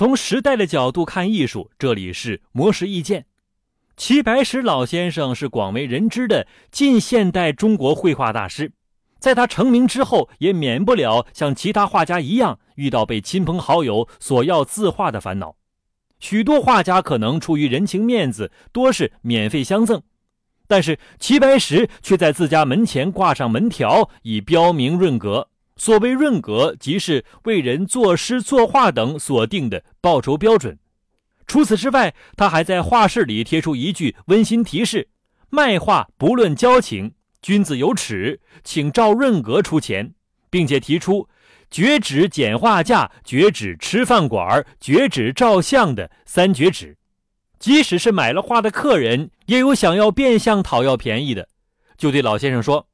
从时代的角度看艺术，这里是魔石意见。齐白石老先生是广为人知的近现代中国绘画大师，在他成名之后，也免不了像其他画家一样遇到被亲朋好友索要字画的烦恼。许多画家可能出于人情面子，多是免费相赠，但是齐白石却在自家门前挂上门条，以标明润格。所谓润格，即是为人作诗作画等所定的报酬标准。除此之外，他还在画室里贴出一句温馨提示：“卖画不论交情，君子有耻，请照润格出钱。”并且提出“绝止剪画架、绝止吃饭馆、绝止照相”的三绝止。即使是买了画的客人，也有想要变相讨要便宜的，就对老先生说：“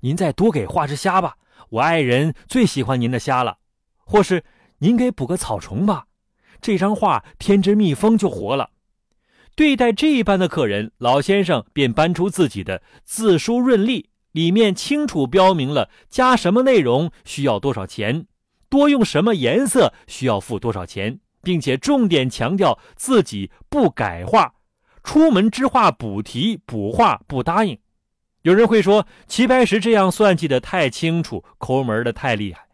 您再多给画只虾吧，我爱人最喜欢您的虾了。”或是“您给补个草虫吧。”这张画添只蜜蜂就活了。对待这一般的客人，老先生便搬出自己的字书润例，里面清楚标明了加什么内容需要多少钱，多用什么颜色需要付多少钱，并且重点强调自己不改画，出门之画补题补画不答应。有人会说齐白石这样算计的太清楚，抠门的太厉害。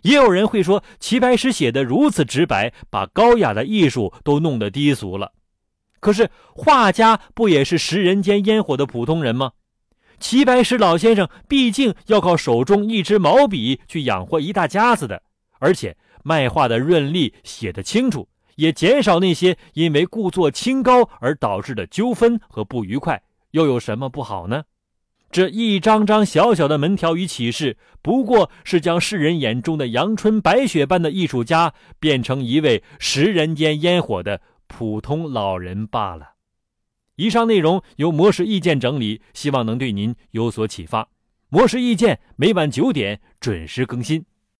也有人会说，齐白石写的如此直白，把高雅的艺术都弄得低俗了。可是画家不也是食人间烟火的普通人吗？齐白石老先生毕竟要靠手中一支毛笔去养活一大家子的，而且卖画的润利写得清楚，也减少那些因为故作清高而导致的纠纷和不愉快，又有什么不好呢？这一张张小小的门条与启示，不过是将世人眼中的阳春白雪般的艺术家，变成一位食人间烟火的普通老人罢了。以上内容由模式意见整理，希望能对您有所启发。模式意见每晚九点准时更新。